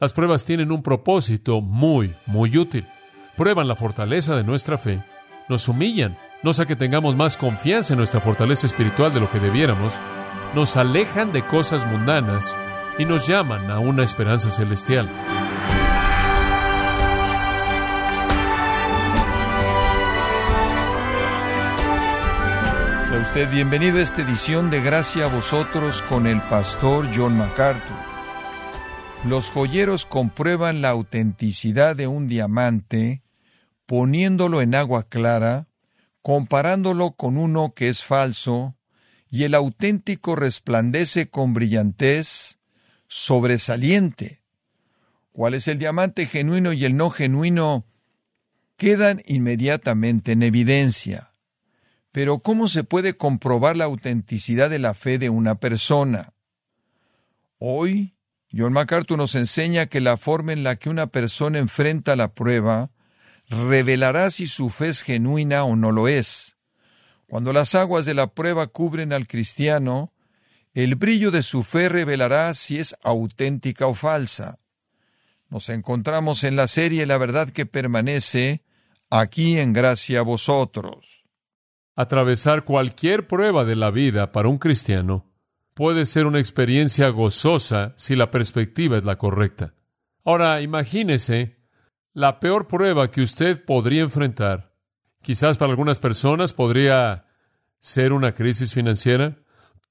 Las pruebas tienen un propósito muy, muy útil. Prueban la fortaleza de nuestra fe, nos humillan, no sea que tengamos más confianza en nuestra fortaleza espiritual de lo que debiéramos, nos alejan de cosas mundanas y nos llaman a una esperanza celestial. Sea usted bienvenido a esta edición de Gracia a vosotros con el pastor John MacArthur. Los joyeros comprueban la autenticidad de un diamante poniéndolo en agua clara, comparándolo con uno que es falso, y el auténtico resplandece con brillantez sobresaliente. ¿Cuál es el diamante genuino y el no genuino? Quedan inmediatamente en evidencia. Pero ¿cómo se puede comprobar la autenticidad de la fe de una persona? Hoy John MacArthur nos enseña que la forma en la que una persona enfrenta la prueba revelará si su fe es genuina o no lo es. Cuando las aguas de la prueba cubren al cristiano, el brillo de su fe revelará si es auténtica o falsa. Nos encontramos en la serie La verdad que permanece, aquí en gracia a vosotros. Atravesar cualquier prueba de la vida para un cristiano puede ser una experiencia gozosa si la perspectiva es la correcta. Ahora, imagínese la peor prueba que usted podría enfrentar. Quizás para algunas personas podría ser una crisis financiera.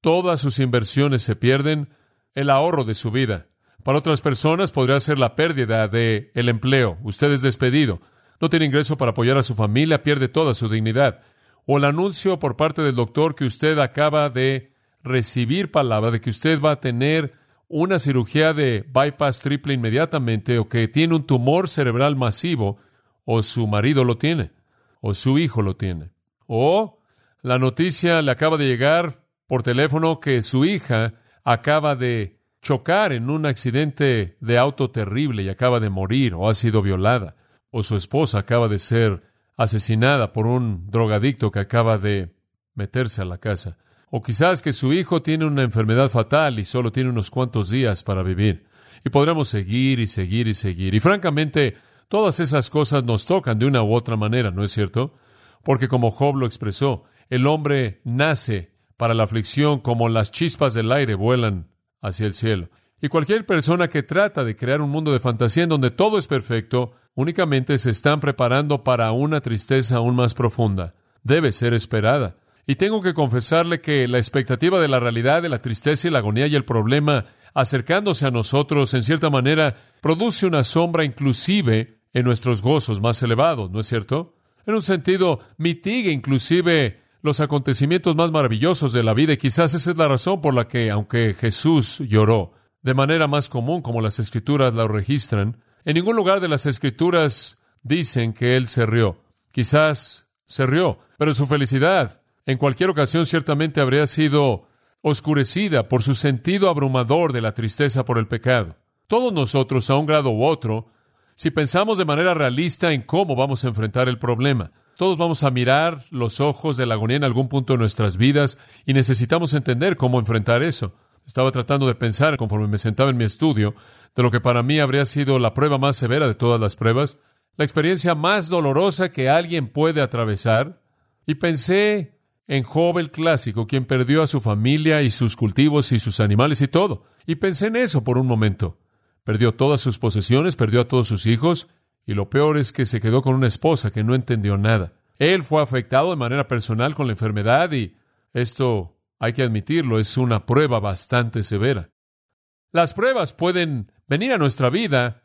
Todas sus inversiones se pierden, el ahorro de su vida. Para otras personas podría ser la pérdida de el empleo. Usted es despedido, no tiene ingreso para apoyar a su familia, pierde toda su dignidad. O el anuncio por parte del doctor que usted acaba de recibir palabra de que usted va a tener una cirugía de bypass triple inmediatamente o que tiene un tumor cerebral masivo o su marido lo tiene o su hijo lo tiene. O la noticia le acaba de llegar por teléfono que su hija acaba de chocar en un accidente de auto terrible y acaba de morir o ha sido violada o su esposa acaba de ser asesinada por un drogadicto que acaba de meterse a la casa. O quizás que su hijo tiene una enfermedad fatal y solo tiene unos cuantos días para vivir. Y podremos seguir y seguir y seguir. Y francamente, todas esas cosas nos tocan de una u otra manera, ¿no es cierto? Porque como Job lo expresó, el hombre nace para la aflicción como las chispas del aire vuelan hacia el cielo. Y cualquier persona que trata de crear un mundo de fantasía en donde todo es perfecto, únicamente se están preparando para una tristeza aún más profunda. Debe ser esperada. Y tengo que confesarle que la expectativa de la realidad, de la tristeza y la agonía y el problema acercándose a nosotros, en cierta manera, produce una sombra inclusive en nuestros gozos más elevados, ¿no es cierto? En un sentido, mitiga inclusive los acontecimientos más maravillosos de la vida y quizás esa es la razón por la que, aunque Jesús lloró de manera más común como las escrituras la registran, en ningún lugar de las escrituras dicen que él se rió. Quizás se rió, pero su felicidad en cualquier ocasión ciertamente habría sido oscurecida por su sentido abrumador de la tristeza por el pecado. Todos nosotros, a un grado u otro, si pensamos de manera realista en cómo vamos a enfrentar el problema, todos vamos a mirar los ojos de la agonía en algún punto de nuestras vidas y necesitamos entender cómo enfrentar eso. Estaba tratando de pensar, conforme me sentaba en mi estudio, de lo que para mí habría sido la prueba más severa de todas las pruebas, la experiencia más dolorosa que alguien puede atravesar, y pensé en Job el clásico, quien perdió a su familia y sus cultivos y sus animales y todo. Y pensé en eso por un momento. Perdió todas sus posesiones, perdió a todos sus hijos, y lo peor es que se quedó con una esposa que no entendió nada. Él fue afectado de manera personal con la enfermedad y esto, hay que admitirlo, es una prueba bastante severa. Las pruebas pueden venir a nuestra vida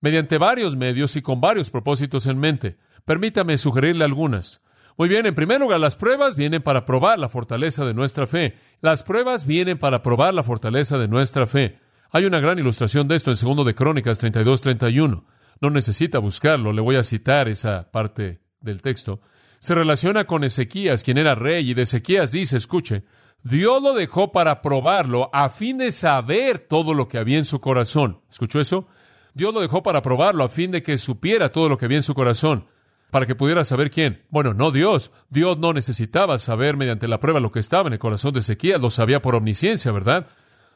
mediante varios medios y con varios propósitos en mente. Permítame sugerirle algunas. Muy bien, en primer lugar, las pruebas vienen para probar la fortaleza de nuestra fe. Las pruebas vienen para probar la fortaleza de nuestra fe. Hay una gran ilustración de esto en segundo de Crónicas 32-31. No necesita buscarlo, le voy a citar esa parte del texto. Se relaciona con Ezequías, quien era rey, y de Ezequías dice, escuche, Dios lo dejó para probarlo a fin de saber todo lo que había en su corazón. ¿Escuchó eso? Dios lo dejó para probarlo a fin de que supiera todo lo que había en su corazón para que pudiera saber quién. Bueno, no Dios. Dios no necesitaba saber mediante la prueba lo que estaba en el corazón de Ezequiel, lo sabía por omnisciencia, ¿verdad?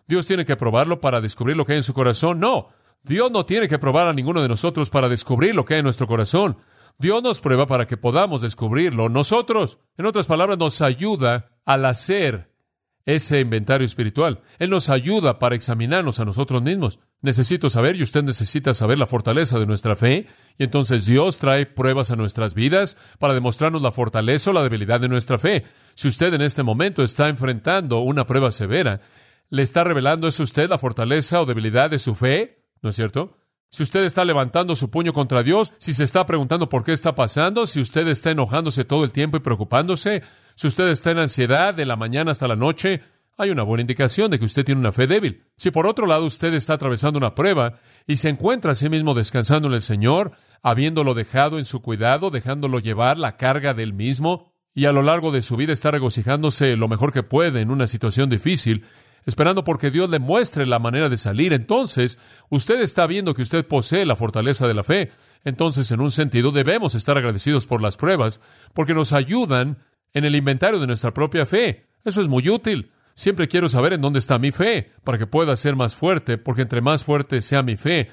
Dios tiene que probarlo para descubrir lo que hay en su corazón. No. Dios no tiene que probar a ninguno de nosotros para descubrir lo que hay en nuestro corazón. Dios nos prueba para que podamos descubrirlo nosotros. En otras palabras, nos ayuda al hacer ese inventario espiritual. Él nos ayuda para examinarnos a nosotros mismos. Necesito saber y usted necesita saber la fortaleza de nuestra fe. Y entonces Dios trae pruebas a nuestras vidas para demostrarnos la fortaleza o la debilidad de nuestra fe. Si usted en este momento está enfrentando una prueba severa, ¿le está revelando eso usted la fortaleza o debilidad de su fe? ¿No es cierto? Si usted está levantando su puño contra Dios, si se está preguntando por qué está pasando, si usted está enojándose todo el tiempo y preocupándose, si usted está en ansiedad de la mañana hasta la noche, hay una buena indicación de que usted tiene una fe débil. Si por otro lado usted está atravesando una prueba y se encuentra a sí mismo descansando en el Señor, habiéndolo dejado en su cuidado, dejándolo llevar la carga del mismo, y a lo largo de su vida está regocijándose lo mejor que puede en una situación difícil, esperando porque Dios le muestre la manera de salir, entonces usted está viendo que usted posee la fortaleza de la fe. Entonces, en un sentido, debemos estar agradecidos por las pruebas, porque nos ayudan en el inventario de nuestra propia fe. Eso es muy útil. Siempre quiero saber en dónde está mi fe, para que pueda ser más fuerte, porque entre más fuerte sea mi fe,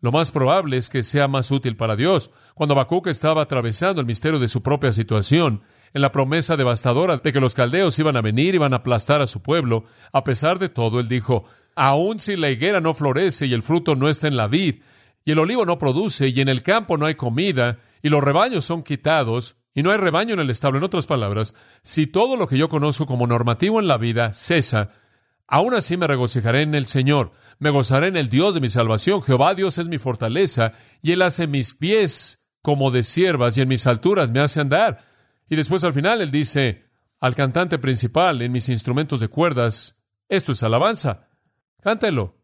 lo más probable es que sea más útil para Dios. Cuando Habacuc estaba atravesando el misterio de su propia situación, en la promesa devastadora de que los caldeos iban a venir y iban a aplastar a su pueblo, a pesar de todo, él dijo, aun si la higuera no florece y el fruto no está en la vid, y el olivo no produce, y en el campo no hay comida, y los rebaños son quitados, y no hay rebaño en el establo. En otras palabras, si todo lo que yo conozco como normativo en la vida cesa, aún así me regocijaré en el Señor, me gozaré en el Dios de mi salvación. Jehová Dios es mi fortaleza, y Él hace mis pies como de siervas, y en mis alturas me hace andar. Y después al final Él dice al cantante principal en mis instrumentos de cuerdas, esto es alabanza. Cántelo.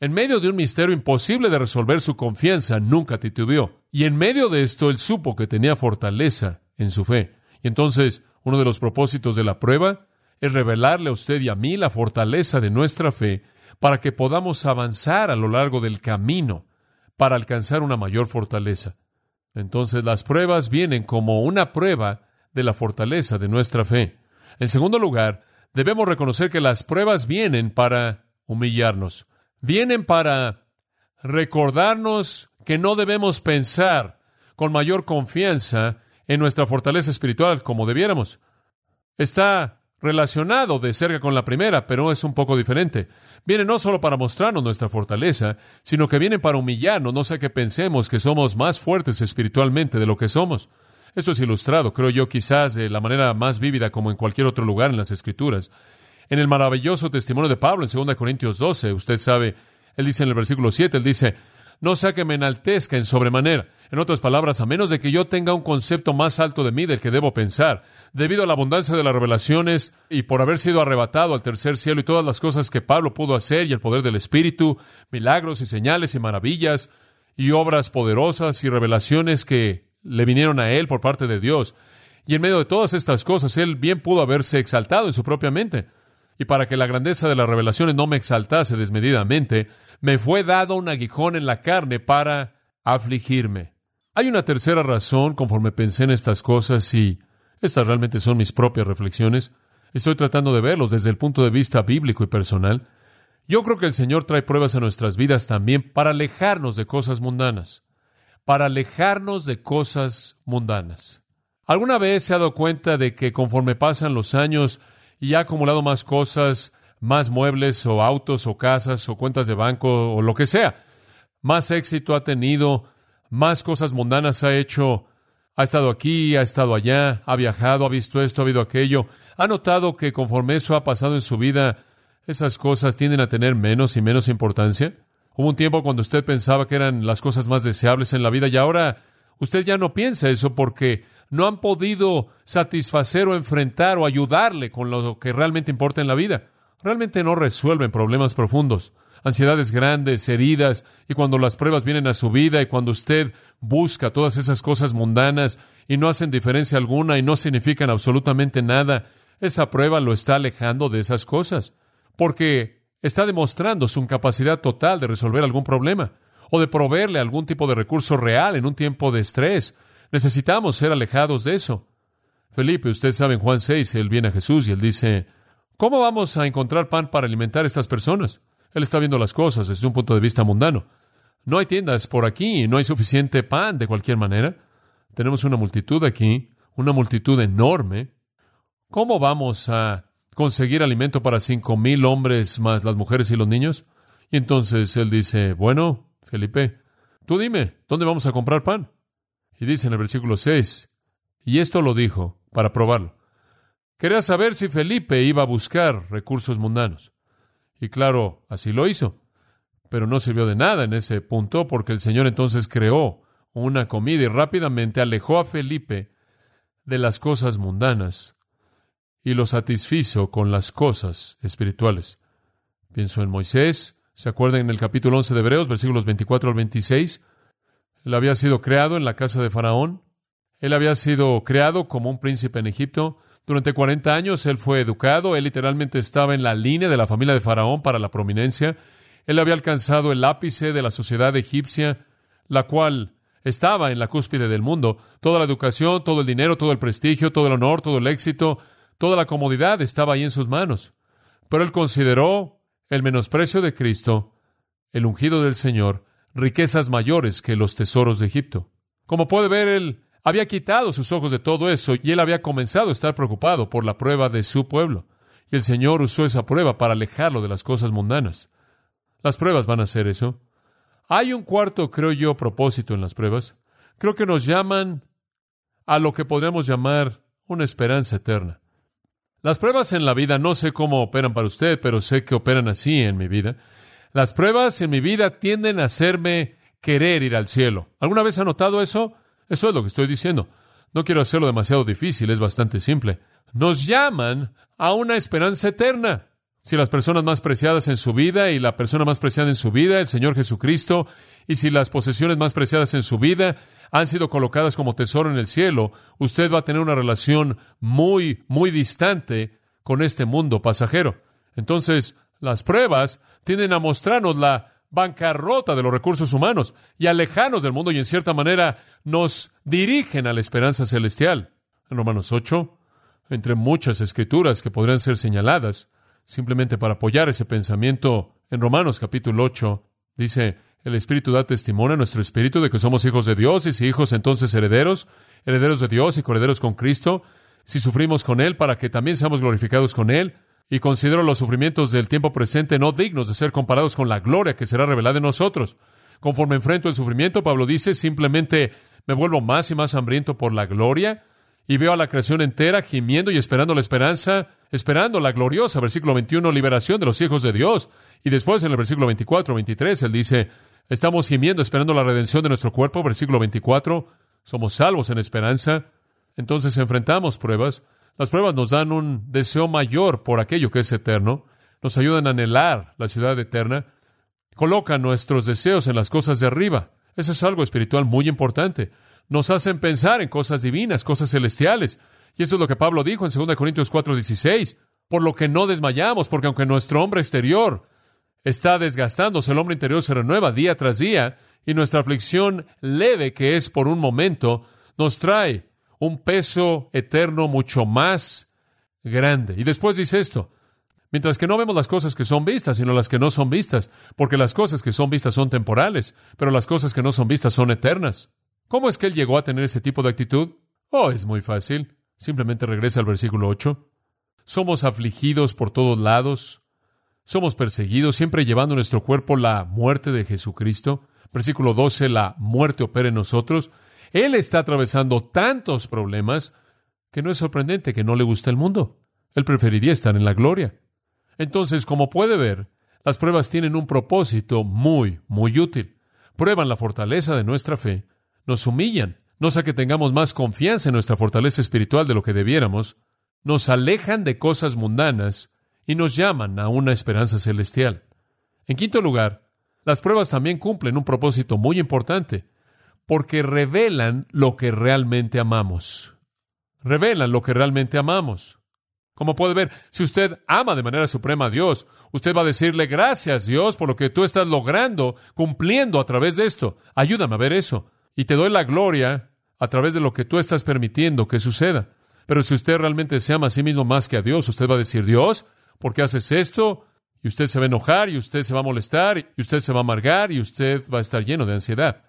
En medio de un misterio imposible de resolver, su confianza nunca titubeó. Y en medio de esto, él supo que tenía fortaleza en su fe. Y entonces, uno de los propósitos de la prueba es revelarle a usted y a mí la fortaleza de nuestra fe para que podamos avanzar a lo largo del camino para alcanzar una mayor fortaleza. Entonces las pruebas vienen como una prueba de la fortaleza de nuestra fe. En segundo lugar, debemos reconocer que las pruebas vienen para humillarnos, vienen para recordarnos que no debemos pensar con mayor confianza en nuestra fortaleza espiritual como debiéramos. Está relacionado de cerca con la primera, pero es un poco diferente. Viene no solo para mostrarnos nuestra fortaleza, sino que viene para humillarnos, no sea que pensemos que somos más fuertes espiritualmente de lo que somos. Esto es ilustrado, creo yo, quizás de la manera más vívida como en cualquier otro lugar en las Escrituras. En el maravilloso testimonio de Pablo en 2 Corintios 12, usted sabe, él dice en el versículo 7, él dice, no sea que me enaltezca en sobremanera. En otras palabras, a menos de que yo tenga un concepto más alto de mí del que debo pensar, debido a la abundancia de las revelaciones y por haber sido arrebatado al tercer cielo y todas las cosas que Pablo pudo hacer y el poder del Espíritu, milagros y señales y maravillas y obras poderosas y revelaciones que le vinieron a él por parte de Dios. Y en medio de todas estas cosas, él bien pudo haberse exaltado en su propia mente y para que la grandeza de las revelaciones no me exaltase desmedidamente, me fue dado un aguijón en la carne para afligirme. Hay una tercera razón conforme pensé en estas cosas y estas realmente son mis propias reflexiones. Estoy tratando de verlos desde el punto de vista bíblico y personal. Yo creo que el Señor trae pruebas a nuestras vidas también para alejarnos de cosas mundanas, para alejarnos de cosas mundanas. ¿Alguna vez se ha dado cuenta de que conforme pasan los años, y ha acumulado más cosas, más muebles o autos o casas o cuentas de banco o lo que sea. Más éxito ha tenido, más cosas mundanas ha hecho. Ha estado aquí, ha estado allá, ha viajado, ha visto esto, ha visto aquello. Ha notado que conforme eso ha pasado en su vida, esas cosas tienden a tener menos y menos importancia. Hubo un tiempo cuando usted pensaba que eran las cosas más deseables en la vida y ahora usted ya no piensa eso porque no han podido satisfacer o enfrentar o ayudarle con lo que realmente importa en la vida. Realmente no resuelven problemas profundos, ansiedades grandes, heridas, y cuando las pruebas vienen a su vida y cuando usted busca todas esas cosas mundanas y no hacen diferencia alguna y no significan absolutamente nada, esa prueba lo está alejando de esas cosas, porque está demostrando su incapacidad total de resolver algún problema o de proveerle algún tipo de recurso real en un tiempo de estrés Necesitamos ser alejados de eso. Felipe, usted sabe en Juan 6, él viene a Jesús y él dice, ¿cómo vamos a encontrar pan para alimentar a estas personas? Él está viendo las cosas desde un punto de vista mundano. No hay tiendas por aquí, no hay suficiente pan de cualquier manera. Tenemos una multitud aquí, una multitud enorme. ¿Cómo vamos a conseguir alimento para cinco mil hombres más las mujeres y los niños? Y entonces él dice, bueno, Felipe, tú dime, ¿dónde vamos a comprar pan? Y dice en el versículo 6, y esto lo dijo para probarlo. Quería saber si Felipe iba a buscar recursos mundanos. Y claro, así lo hizo. Pero no sirvió de nada en ese punto porque el Señor entonces creó una comida y rápidamente alejó a Felipe de las cosas mundanas y lo satisfizo con las cosas espirituales. Pienso en Moisés, ¿se acuerdan en el capítulo 11 de Hebreos, versículos 24 al 26? Él había sido creado en la casa de Faraón, él había sido creado como un príncipe en Egipto, durante 40 años él fue educado, él literalmente estaba en la línea de la familia de Faraón para la prominencia, él había alcanzado el ápice de la sociedad egipcia, la cual estaba en la cúspide del mundo. Toda la educación, todo el dinero, todo el prestigio, todo el honor, todo el éxito, toda la comodidad estaba ahí en sus manos. Pero él consideró el menosprecio de Cristo, el ungido del Señor, riquezas mayores que los tesoros de Egipto. Como puede ver, él había quitado sus ojos de todo eso y él había comenzado a estar preocupado por la prueba de su pueblo. Y el Señor usó esa prueba para alejarlo de las cosas mundanas. Las pruebas van a hacer eso. Hay un cuarto, creo yo, propósito en las pruebas. Creo que nos llaman a lo que podríamos llamar una esperanza eterna. Las pruebas en la vida no sé cómo operan para usted, pero sé que operan así en mi vida. Las pruebas en mi vida tienden a hacerme querer ir al cielo. ¿Alguna vez ha notado eso? Eso es lo que estoy diciendo. No quiero hacerlo demasiado difícil, es bastante simple. Nos llaman a una esperanza eterna. Si las personas más preciadas en su vida y la persona más preciada en su vida, el Señor Jesucristo, y si las posesiones más preciadas en su vida han sido colocadas como tesoro en el cielo, usted va a tener una relación muy, muy distante con este mundo pasajero. Entonces, las pruebas tienden a mostrarnos la bancarrota de los recursos humanos y alejarnos del mundo y en cierta manera nos dirigen a la esperanza celestial. En Romanos 8, entre muchas escrituras que podrían ser señaladas, simplemente para apoyar ese pensamiento, en Romanos capítulo 8, dice, el Espíritu da testimonio a nuestro espíritu de que somos hijos de Dios y si hijos entonces herederos, herederos de Dios y coherederos con Cristo, si sufrimos con Él para que también seamos glorificados con Él, y considero los sufrimientos del tiempo presente no dignos de ser comparados con la gloria que será revelada en nosotros. Conforme enfrento el sufrimiento, Pablo dice, simplemente me vuelvo más y más hambriento por la gloria y veo a la creación entera gimiendo y esperando la esperanza, esperando la gloriosa, versículo 21, liberación de los hijos de Dios. Y después en el versículo 24, 23, él dice, estamos gimiendo esperando la redención de nuestro cuerpo, versículo 24, somos salvos en esperanza. Entonces enfrentamos pruebas, las pruebas nos dan un deseo mayor por aquello que es eterno, nos ayudan a anhelar la ciudad eterna, colocan nuestros deseos en las cosas de arriba. Eso es algo espiritual muy importante. Nos hacen pensar en cosas divinas, cosas celestiales. Y eso es lo que Pablo dijo en 2 Corintios 4:16. Por lo que no desmayamos, porque aunque nuestro hombre exterior está desgastándose, el hombre interior se renueva día tras día, y nuestra aflicción leve, que es por un momento, nos trae un peso eterno mucho más grande. Y después dice esto, mientras que no vemos las cosas que son vistas, sino las que no son vistas, porque las cosas que son vistas son temporales, pero las cosas que no son vistas son eternas. ¿Cómo es que él llegó a tener ese tipo de actitud? Oh, es muy fácil. Simplemente regresa al versículo 8. Somos afligidos por todos lados. Somos perseguidos, siempre llevando en nuestro cuerpo la muerte de Jesucristo. Versículo 12, la muerte opera en nosotros. Él está atravesando tantos problemas que no es sorprendente que no le guste el mundo. Él preferiría estar en la gloria. Entonces, como puede ver, las pruebas tienen un propósito muy, muy útil. Prueban la fortaleza de nuestra fe, nos humillan, no sea que tengamos más confianza en nuestra fortaleza espiritual de lo que debiéramos, nos alejan de cosas mundanas y nos llaman a una esperanza celestial. En quinto lugar, las pruebas también cumplen un propósito muy importante porque revelan lo que realmente amamos. Revelan lo que realmente amamos. Como puede ver, si usted ama de manera suprema a Dios, usted va a decirle gracias Dios por lo que tú estás logrando, cumpliendo a través de esto. Ayúdame a ver eso. Y te doy la gloria a través de lo que tú estás permitiendo que suceda. Pero si usted realmente se ama a sí mismo más que a Dios, usted va a decir, Dios, ¿por qué haces esto? y usted se va a enojar, y usted se va a molestar, y usted se va a amargar, y usted va a estar lleno de ansiedad.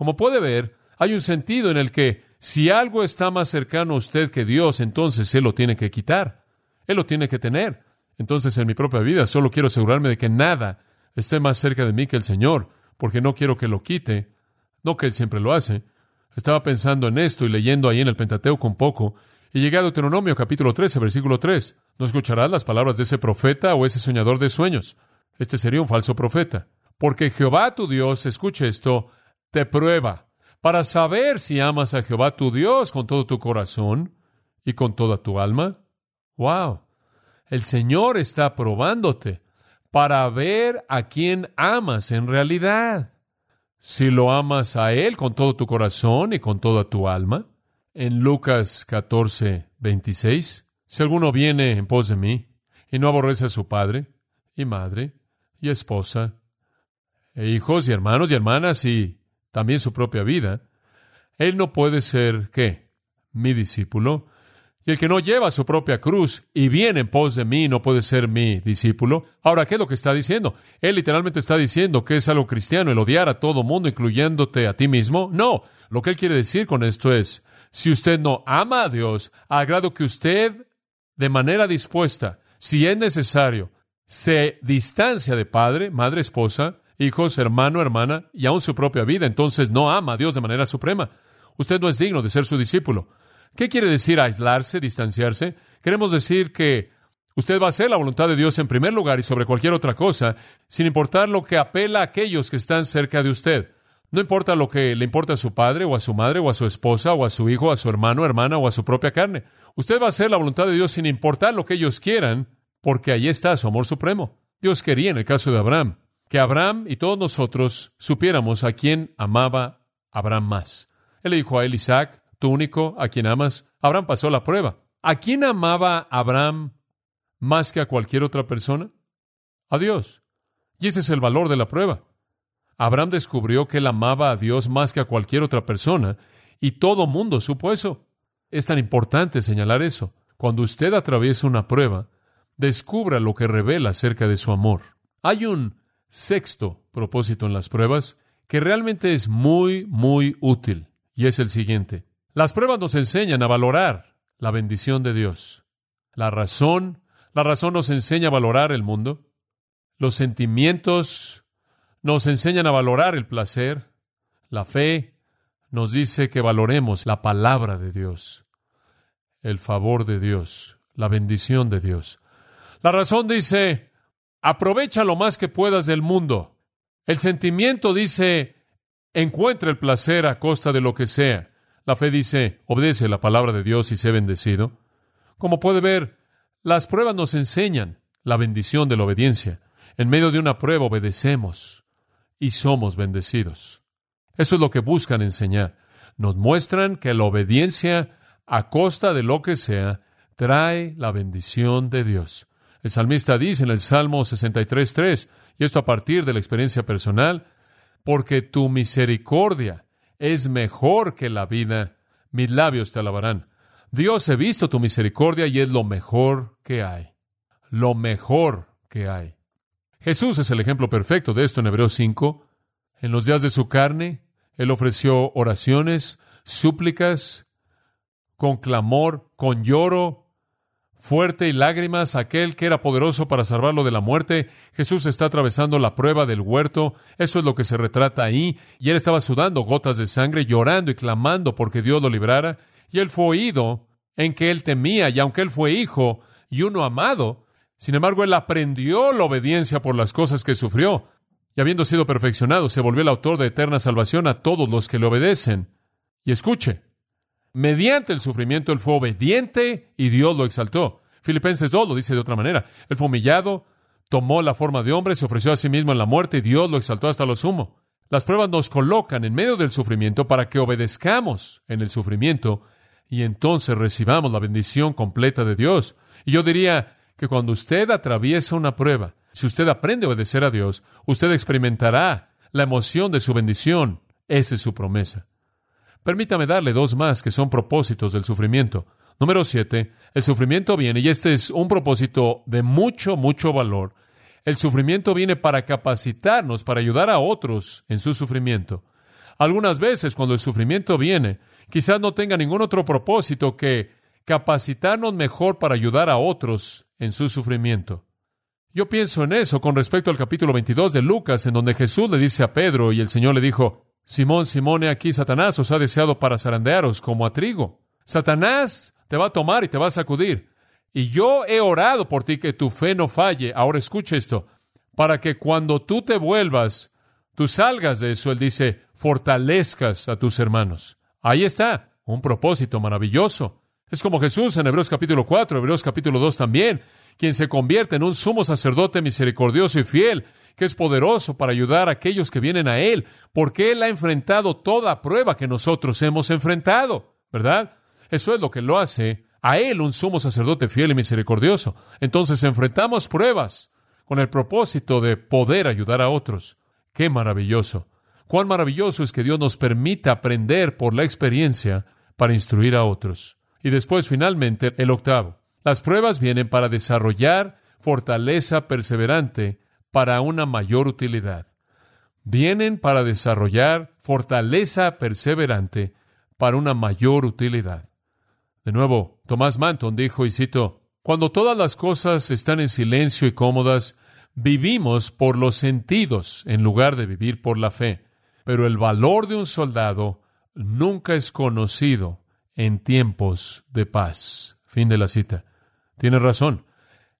Como puede ver, hay un sentido en el que si algo está más cercano a usted que Dios, entonces Él lo tiene que quitar. Él lo tiene que tener. Entonces, en mi propia vida, solo quiero asegurarme de que nada esté más cerca de mí que el Señor, porque no quiero que lo quite, no que Él siempre lo hace. Estaba pensando en esto y leyendo ahí en el Pentateuco un poco, y llegué a Deuteronomio capítulo 13, versículo 3. No escucharás las palabras de ese profeta o ese soñador de sueños. Este sería un falso profeta. Porque Jehová tu Dios, escuche esto, te prueba para saber si amas a Jehová tu Dios con todo tu corazón y con toda tu alma. ¡Wow! El Señor está probándote para ver a quién amas en realidad. Si lo amas a Él con todo tu corazón y con toda tu alma. En Lucas 14, 26, si alguno viene en pos de mí y no aborrece a su padre y madre y esposa, e hijos y hermanos y hermanas y también su propia vida, él no puede ser, ¿qué? Mi discípulo. Y el que no lleva su propia cruz y viene en pos de mí no puede ser mi discípulo. Ahora, ¿qué es lo que está diciendo? Él literalmente está diciendo que es algo cristiano el odiar a todo mundo, incluyéndote a ti mismo. No, lo que él quiere decir con esto es, si usted no ama a Dios, agrado que usted de manera dispuesta, si es necesario, se distancia de padre, madre, esposa, hijos, hermano, hermana y aún su propia vida, entonces no ama a Dios de manera suprema. Usted no es digno de ser su discípulo. ¿Qué quiere decir aislarse, distanciarse? Queremos decir que usted va a hacer la voluntad de Dios en primer lugar y sobre cualquier otra cosa, sin importar lo que apela a aquellos que están cerca de usted. No importa lo que le importa a su padre o a su madre o a su esposa o a su hijo, a su hermano, hermana o a su propia carne. Usted va a hacer la voluntad de Dios sin importar lo que ellos quieran, porque ahí está su amor supremo. Dios quería en el caso de Abraham que Abraham y todos nosotros supiéramos a quién amaba Abraham más. Él le dijo a él, Isaac, tu único, a quien amas. Abraham pasó la prueba. ¿A quién amaba Abraham más que a cualquier otra persona? A Dios. Y ese es el valor de la prueba. Abraham descubrió que él amaba a Dios más que a cualquier otra persona, y todo mundo supo eso. Es tan importante señalar eso. Cuando usted atraviesa una prueba, descubra lo que revela acerca de su amor. Hay un sexto propósito en las pruebas que realmente es muy, muy útil, y es el siguiente. Las pruebas nos enseñan a valorar la bendición de Dios. La razón, la razón nos enseña a valorar el mundo. Los sentimientos nos enseñan a valorar el placer, la fe nos dice que valoremos la palabra de Dios, el favor de Dios, la bendición de Dios. La razón dice, aprovecha lo más que puedas del mundo. El sentimiento dice, encuentra el placer a costa de lo que sea. La fe dice, obedece la palabra de Dios y sé bendecido. Como puede ver, las pruebas nos enseñan la bendición de la obediencia. En medio de una prueba obedecemos y somos bendecidos. Eso es lo que buscan enseñar. Nos muestran que la obediencia, a costa de lo que sea, trae la bendición de Dios. El salmista dice en el Salmo 63.3, y esto a partir de la experiencia personal, porque tu misericordia es mejor que la vida, mis labios te alabarán. Dios, he visto tu misericordia y es lo mejor que hay. Lo mejor que hay. Jesús es el ejemplo perfecto de esto en Hebreos 5. En los días de su carne, Él ofreció oraciones, súplicas, con clamor, con lloro, fuerte y lágrimas, aquel que era poderoso para salvarlo de la muerte. Jesús está atravesando la prueba del huerto, eso es lo que se retrata ahí, y él estaba sudando gotas de sangre, llorando y clamando porque Dios lo librara, y él fue oído en que él temía, y aunque él fue hijo y uno amado, sin embargo, él aprendió la obediencia por las cosas que sufrió, y habiendo sido perfeccionado, se volvió el autor de eterna salvación a todos los que le obedecen. Y escuche, mediante el sufrimiento él fue obediente y Dios lo exaltó. Filipenses 2 lo dice de otra manera. Él fue humillado, tomó la forma de hombre, se ofreció a sí mismo en la muerte y Dios lo exaltó hasta lo sumo. Las pruebas nos colocan en medio del sufrimiento para que obedezcamos en el sufrimiento y entonces recibamos la bendición completa de Dios. Y yo diría, que cuando usted atraviesa una prueba, si usted aprende a obedecer a Dios, usted experimentará la emoción de su bendición. Esa es su promesa. Permítame darle dos más que son propósitos del sufrimiento. Número siete, el sufrimiento viene, y este es un propósito de mucho, mucho valor. El sufrimiento viene para capacitarnos, para ayudar a otros en su sufrimiento. Algunas veces cuando el sufrimiento viene, quizás no tenga ningún otro propósito que capacitarnos mejor para ayudar a otros en su sufrimiento. Yo pienso en eso con respecto al capítulo 22 de Lucas, en donde Jesús le dice a Pedro y el Señor le dijo, Simón, Simón, aquí Satanás os ha deseado para zarandearos como a trigo. Satanás te va a tomar y te va a sacudir. Y yo he orado por ti que tu fe no falle. Ahora escucha esto, para que cuando tú te vuelvas, tú salgas de eso. Él dice, fortalezcas a tus hermanos. Ahí está, un propósito maravilloso. Es como Jesús en Hebreos capítulo 4, Hebreos capítulo 2 también, quien se convierte en un sumo sacerdote misericordioso y fiel, que es poderoso para ayudar a aquellos que vienen a Él, porque Él ha enfrentado toda prueba que nosotros hemos enfrentado, ¿verdad? Eso es lo que lo hace a Él un sumo sacerdote fiel y misericordioso. Entonces enfrentamos pruebas con el propósito de poder ayudar a otros. ¡Qué maravilloso! Cuán maravilloso es que Dios nos permita aprender por la experiencia para instruir a otros. Y después, finalmente, el octavo. Las pruebas vienen para desarrollar fortaleza perseverante para una mayor utilidad. Vienen para desarrollar fortaleza perseverante para una mayor utilidad. De nuevo, Tomás Manton dijo, y cito, Cuando todas las cosas están en silencio y cómodas, vivimos por los sentidos en lugar de vivir por la fe. Pero el valor de un soldado nunca es conocido en tiempos de paz. Fin de la cita. Tiene razón.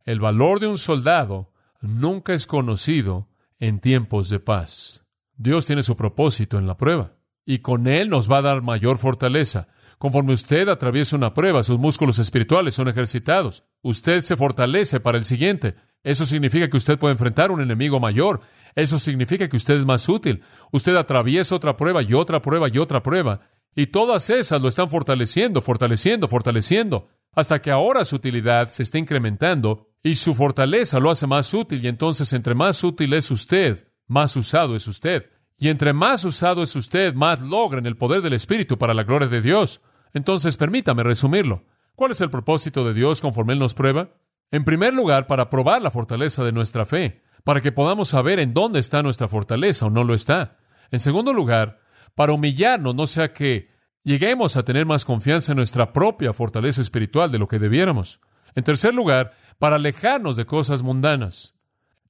El valor de un soldado nunca es conocido en tiempos de paz. Dios tiene su propósito en la prueba y con él nos va a dar mayor fortaleza. Conforme usted atraviesa una prueba, sus músculos espirituales son ejercitados. Usted se fortalece para el siguiente. Eso significa que usted puede enfrentar un enemigo mayor. Eso significa que usted es más útil. Usted atraviesa otra prueba y otra prueba y otra prueba. Y todas esas lo están fortaleciendo, fortaleciendo, fortaleciendo, hasta que ahora su utilidad se está incrementando y su fortaleza lo hace más útil. Y entonces, entre más útil es usted, más usado es usted. Y entre más usado es usted, más logran el poder del Espíritu para la gloria de Dios. Entonces, permítame resumirlo. ¿Cuál es el propósito de Dios conforme Él nos prueba? En primer lugar, para probar la fortaleza de nuestra fe, para que podamos saber en dónde está nuestra fortaleza o no lo está. En segundo lugar, para humillarnos, no sea que lleguemos a tener más confianza en nuestra propia fortaleza espiritual de lo que debiéramos. En tercer lugar, para alejarnos de cosas mundanas.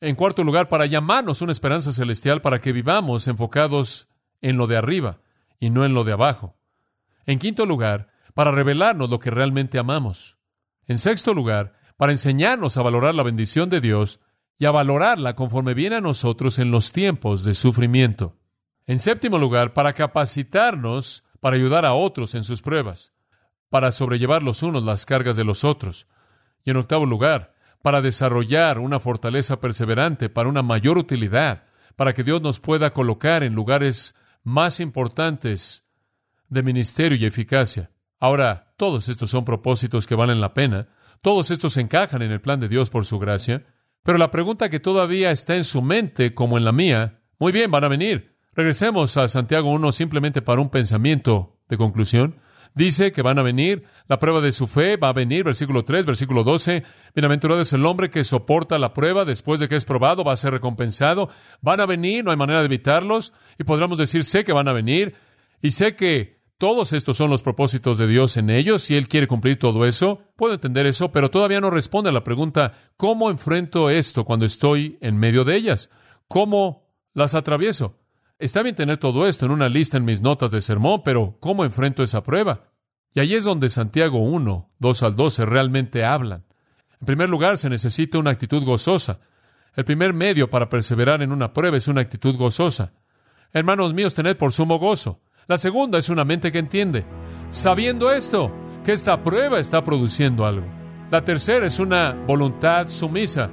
En cuarto lugar, para llamarnos una esperanza celestial para que vivamos enfocados en lo de arriba y no en lo de abajo. En quinto lugar, para revelarnos lo que realmente amamos. En sexto lugar, para enseñarnos a valorar la bendición de Dios y a valorarla conforme viene a nosotros en los tiempos de sufrimiento. En séptimo lugar, para capacitarnos para ayudar a otros en sus pruebas, para sobrellevar los unos las cargas de los otros. Y en octavo lugar, para desarrollar una fortaleza perseverante para una mayor utilidad, para que Dios nos pueda colocar en lugares más importantes de ministerio y eficacia. Ahora, todos estos son propósitos que valen la pena, todos estos encajan en el plan de Dios por su gracia, pero la pregunta que todavía está en su mente como en la mía, muy bien, van a venir. Regresemos a Santiago 1 simplemente para un pensamiento de conclusión. Dice que van a venir, la prueba de su fe va a venir, versículo 3, versículo 12. Bienaventurado es el hombre que soporta la prueba después de que es probado, va a ser recompensado. Van a venir, no hay manera de evitarlos. Y podríamos decir, sé que van a venir. Y sé que todos estos son los propósitos de Dios en ellos. Si Él quiere cumplir todo eso, puedo entender eso, pero todavía no responde a la pregunta, ¿cómo enfrento esto cuando estoy en medio de ellas? ¿Cómo las atravieso? Está bien tener todo esto en una lista en mis notas de sermón, pero ¿cómo enfrento esa prueba? Y ahí es donde Santiago 1, 2 al 12 realmente hablan. En primer lugar, se necesita una actitud gozosa. El primer medio para perseverar en una prueba es una actitud gozosa. Hermanos míos, tened por sumo gozo. La segunda es una mente que entiende, sabiendo esto, que esta prueba está produciendo algo. La tercera es una voluntad sumisa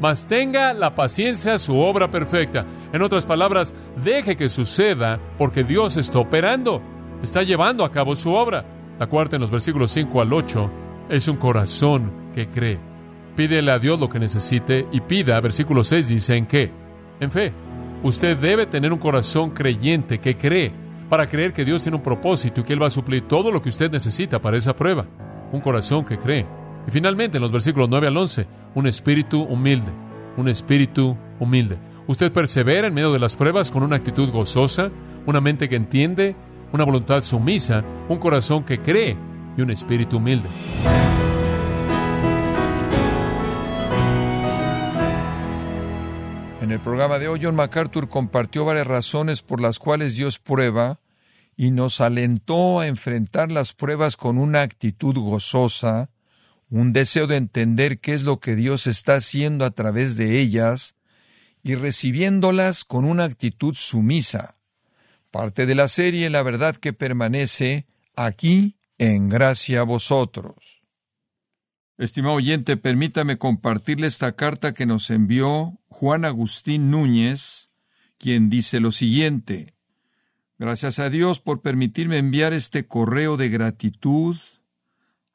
mas tenga la paciencia su obra perfecta. En otras palabras, deje que suceda porque Dios está operando, está llevando a cabo su obra. La cuarta en los versículos 5 al 8 es un corazón que cree. Pídele a Dios lo que necesite y pida, versículo 6 dice, ¿en qué? En fe. Usted debe tener un corazón creyente que cree, para creer que Dios tiene un propósito y que Él va a suplir todo lo que usted necesita para esa prueba. Un corazón que cree. Y finalmente, en los versículos 9 al 11, un espíritu humilde. un espíritu humilde. Usted persevera en medio de las pruebas con una actitud gozosa, una mente que entiende, una voluntad sumisa, un corazón que cree y un espíritu humilde. En el programa de hoy, John MacArthur compartió varias razones por las cuales Dios prueba y nos alentó a enfrentar las pruebas con una actitud gozosa, un deseo de entender qué es lo que Dios está haciendo a través de ellas y recibiéndolas con una actitud sumisa. Parte de la serie La verdad que permanece aquí en gracia a vosotros. Estimado oyente, permítame compartirle esta carta que nos envió Juan Agustín Núñez, quien dice lo siguiente. Gracias a Dios por permitirme enviar este correo de gratitud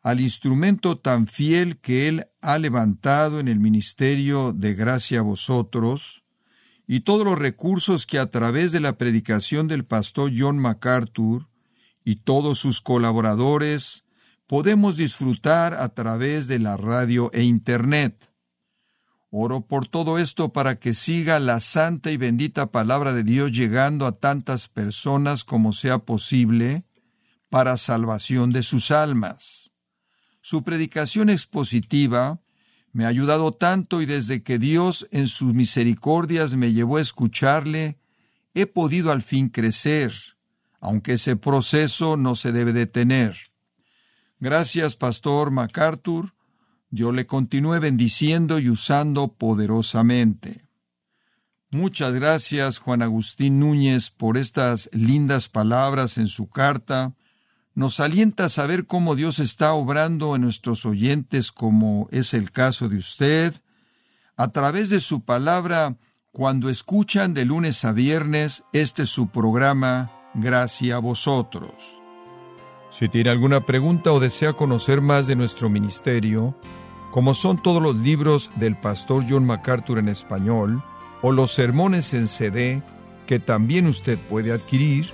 al instrumento tan fiel que Él ha levantado en el ministerio de gracia a vosotros, y todos los recursos que a través de la predicación del pastor John MacArthur y todos sus colaboradores podemos disfrutar a través de la radio e Internet. Oro por todo esto para que siga la santa y bendita palabra de Dios llegando a tantas personas como sea posible para salvación de sus almas. Su predicación expositiva me ha ayudado tanto y desde que Dios en sus misericordias me llevó a escucharle, he podido al fin crecer, aunque ese proceso no se debe detener. Gracias, Pastor MacArthur, yo le continúe bendiciendo y usando poderosamente. Muchas gracias, Juan Agustín Núñez, por estas lindas palabras en su carta, nos alienta a saber cómo Dios está obrando en nuestros oyentes, como es el caso de usted, a través de su palabra, cuando escuchan de lunes a viernes este su programa, Gracias a vosotros. Si tiene alguna pregunta o desea conocer más de nuestro ministerio, como son todos los libros del pastor John MacArthur en español, o los sermones en CD, que también usted puede adquirir,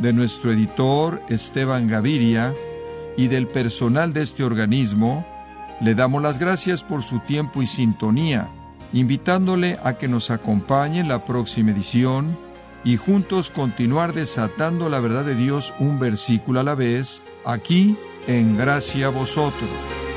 de nuestro editor Esteban Gaviria y del personal de este organismo, le damos las gracias por su tiempo y sintonía, invitándole a que nos acompañe en la próxima edición y juntos continuar desatando la verdad de Dios un versículo a la vez, aquí en Gracia a Vosotros.